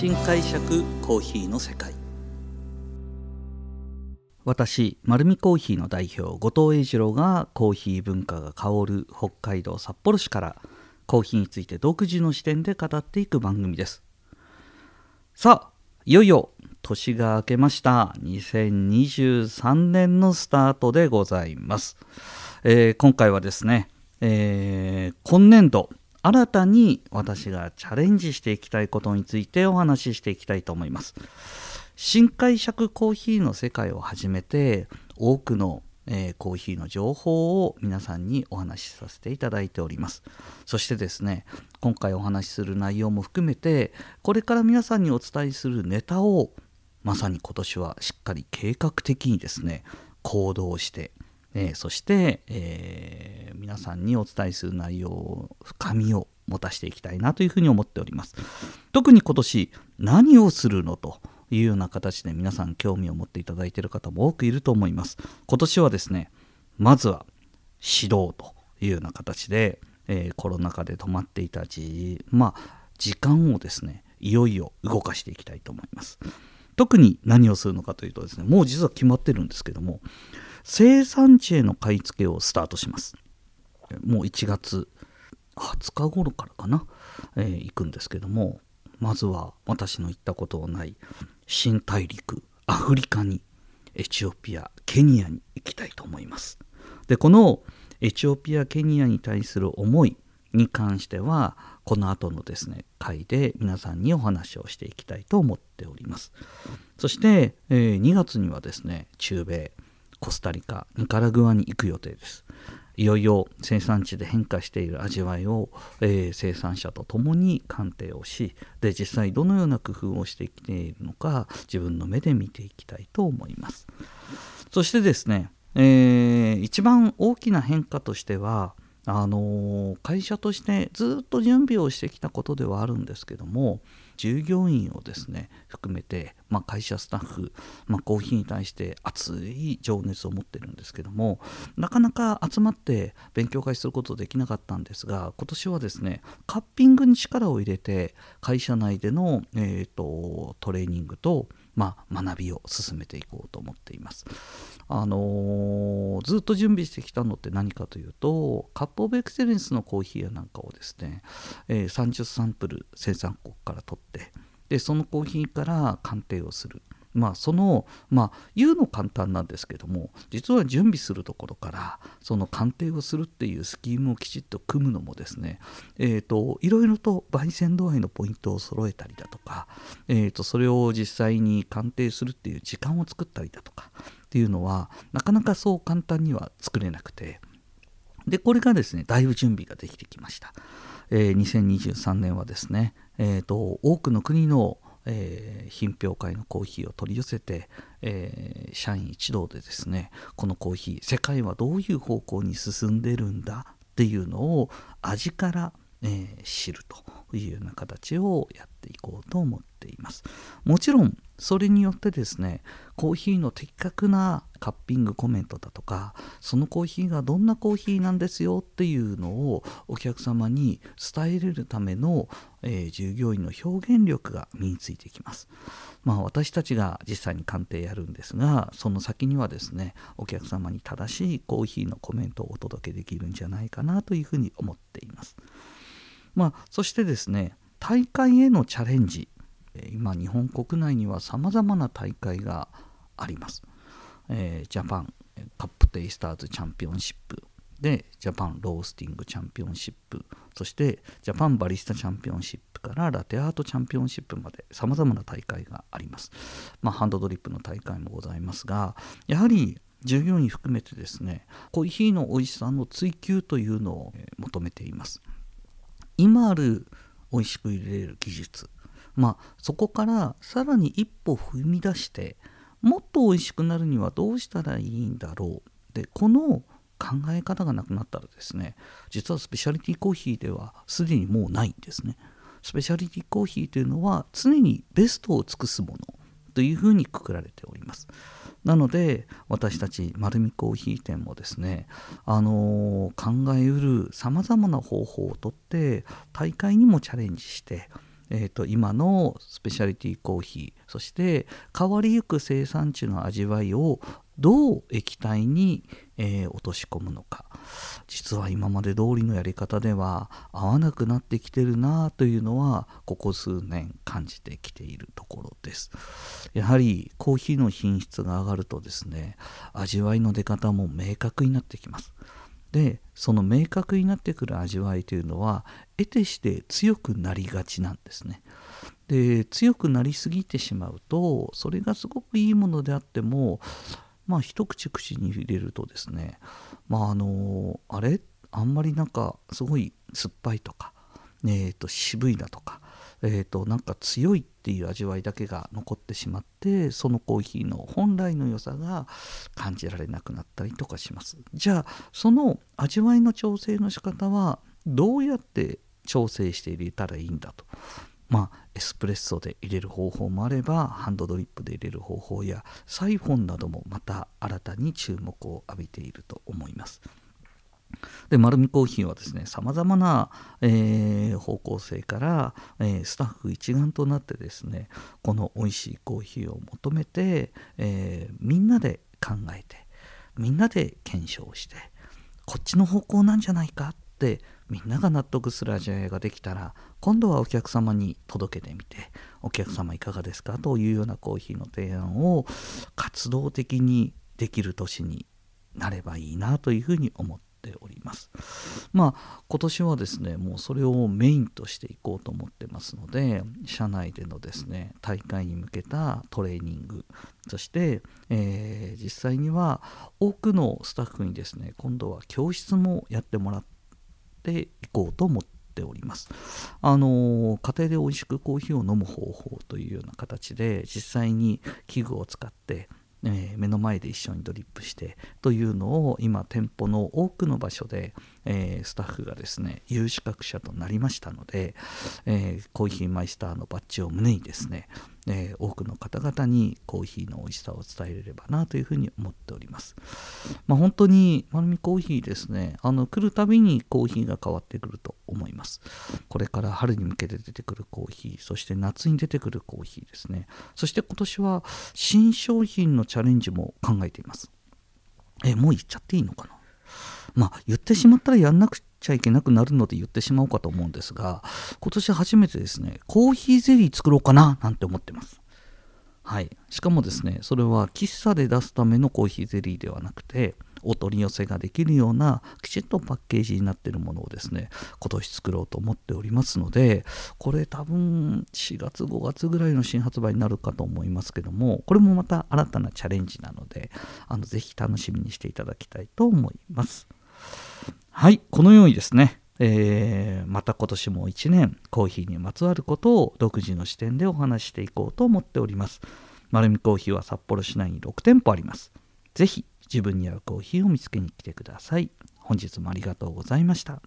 新解釈コーヒーの世界。私丸見コーヒーの代表後藤英二郎がコーヒー文化が香る北海道札幌市からコーヒーについて独自の視点で語っていく番組です。さあいよいよ年が明けました。2023年のスタートでございます、えー、今回はですね、えー、今年度新たに私がチャレンジしていきたいことについてお話ししていきたいと思います。新解釈コーヒーの世界を始めて多くのえー、コーヒーの情報を皆さんにお話しさせていただいております。そしてですね今回お話しする内容も含めてこれから皆さんにお伝えするネタをまさに今年はしっかり計画的にですね行動して、えー、そして、えー、皆さんにお伝えする内容を深みを持たせていきたいなというふうに思っております。特に今年何をするのというような形で皆さん興味を持っていただいている方も多くいると思います。今年はですねまずは指導というような形で、えー、コロナ禍で止まっていた時,、まあ、時間をですねいよいよ動かしていきたいと思います。特に何をするのかというとですねもう実は決まってるんですけども生産地への買い付けをスタートします。もう1月20日頃からかな、えー、行くんですけどもまずは私の行ったことのない新大陸アフリカにエチオピアケニアに行きたいと思います。でこのエチオピアケニアに対する思いに関してはこの後のですね回で皆さんにお話をしていきたいと思っております。そして、えー、2月にはですね中米コスタリカニカラグアに行く予定です。いよいよ生産地で変化している味わいを、えー、生産者と共に鑑定をしで実際どのような工夫をしてきているのか自分の目で見ていきたいと思います。そしてですね、えー、一番大きな変化としてはあの会社としてずっと準備をしてきたことではあるんですけども従業員をですね含めて、まあ、会社スタッフ、まあ、コーヒーに対して熱い情熱を持ってるんですけどもなかなか集まって勉強会することできなかったんですが今年はですねカッピングに力を入れて会社内での、えーと、トレーニングとまあ、学びを進めていこうと思っています。あのー、ずっと準備してきたのって何かというとカップオブエクセレンスのコーヒーやなんかをですね、えー、30サンプル生産国から取ってでそのコーヒーから鑑定をするまあそのまあ言うの簡単なんですけども実は準備するところからその鑑定をするっていうスキームをきちっと組むのもですねえーといろいろと焙煎度合いのポイントを揃えたりだとか、えー、とそれを実際に鑑定するっていう時間を作ったりだとかっていうのはなかなかそう簡単には作れなくてでこれがですねだいぶ準備ができてきました、えー、2023年はですねえーと、多くの国の、えー、品評会のコーヒーを取り寄せて、えー、社員一同でですねこのコーヒー世界はどういう方向に進んでるんだっていうのを味から、えー、知るというような形をやっていこうと思っています。もちろんそれによってですねコーヒーの的確なカッピングコメントだとかそのコーヒーがどんなコーヒーなんですよっていうのをお客様に伝えれるための、えー、従業員の表現力が身についてきます。まあ、私たちが実際に鑑定やるんですがその先にはですねお客様に正しいコーヒーのコメントをお届けできるんじゃないかなというふうに思っています。まあ、そしてですね大会へのチャレンジ今日本国内にはさまざまな大会があります、えー、ジャパンカップテイスターズチャンピオンシップ。でジャパンロースティングチャンピオンシップ。そしてジャパンバリスタチャンピオンシップからラテアートチャンピオンシップまでさまざまな大会があります、まあ、ハンドドリップの大会もございますがやはり従業員含めてですねコーヒーの美味しさの追求というのを求めています。今ある美味しく入れる技術。まあそこからさらに一歩踏み出してもっと美味しくなるにはどうしたらいいんだろう。でこの考え方がなくなったらですね実はスペシャリティコーヒーではすでにもうないんですね。スペシャリティコーヒーというのは常にベストを尽くすものというふうにくくられております。なので私たち丸見コーヒー店もですね、あのー、考えうるさまざまな方法をとって大会にもチャレンジしてえーと、今のスペシャリティコーヒーそして変わりゆく生産地の味わいをどう液体に、えー、落とし込むのか。実は今まで通りのやり方では合わなくなってきてるなというのはここ数年感じてきているところです。やはりコーヒーの品質が上がるとですね味わいの出方も明確になってきます。でその明確になってくる味わいというのは得てして強くなりがちなんですね。で強くなりすぎてしまうとそれがすごくいいものであってもまあ一口口に入れるとですねまああのあれ？あんまりなんかすごい酸っぱいとか、えー、と渋いなとか、えー、となんか強いっていう味わいだけが残ってしまってそのコーヒーの本来の良さが感じられなくなったりとかしますじゃあその味わいの調整の仕方はどうやって調整して入れたらいいんだとまあ、エスプレッソで入れる方法もあればハンドドリップで入れる方法やサイフォンなどもまた新たに注目を浴びていると思います。で丸見コーヒーはですねさまざまな、えー、方向性から、えー、スタッフ一丸となってですねこの美味しいコーヒーを求めて、えー、みんなで考えてみんなで検証してこっちの方向なんじゃないかってみんなが納得する味わいができたら今度はお客様に届けてみてお客様いかがですか？というようなコーヒーの提案を活動的にできる年になればいいなというふうに思ってておりますまあ今年はですねもうそれをメインとしていこうと思ってますので社内でのですね大会に向けたトレーニングそして、えー、実際には多くのスタッフにですね今度は教室もやってもらっていこうと思っております。あの家庭で美味しくコーヒーを飲む方法というような形で実際に器具を使って目の前で一緒にドリップしてというのを今店舗の多くの場所で、えー、スタッフがですね有資格者となりましたので、えー、コーヒーマイスターのバッジを胸にですねえー、多くの方々にコーヒーの美味しさを伝えれればなというふうに思っております。まあ、本当に丸見コーヒーですね、あの来るたびにコーヒーが変わってくると思います。これから春に向けて出てくるコーヒー、そして夏に出てくるコーヒーですね、そして今年は新商品のチャレンジも考えています。え、もう言っちゃっていいのかな？まあ言ってしまったらやんなくちゃいけなくなるので言ってしまおうかと思うんですが今年初めてですねコーヒーゼリー作ろうかななんて思ってます。はい。しかもですねそれは喫茶で出すためのコーヒーゼリーではなくてお取り寄せができるようなきちっとパッケージになってるものをですね今年作ろうと思っておりますのでこれ多分4月5月ぐらいの新発売になるかと思いますけどもこれもまた新たなチャレンジなのであのぜひ楽しみにしていただきたいと思います。はいこのようにですねえー、また今年も1年コーヒーにまつわることを独自の視点でお話していこうと思っております。丸見コーヒーは札幌市内に6店舗あります。ぜひ自分に合うコーヒーを見つけに来てください。本日もありがとうございました。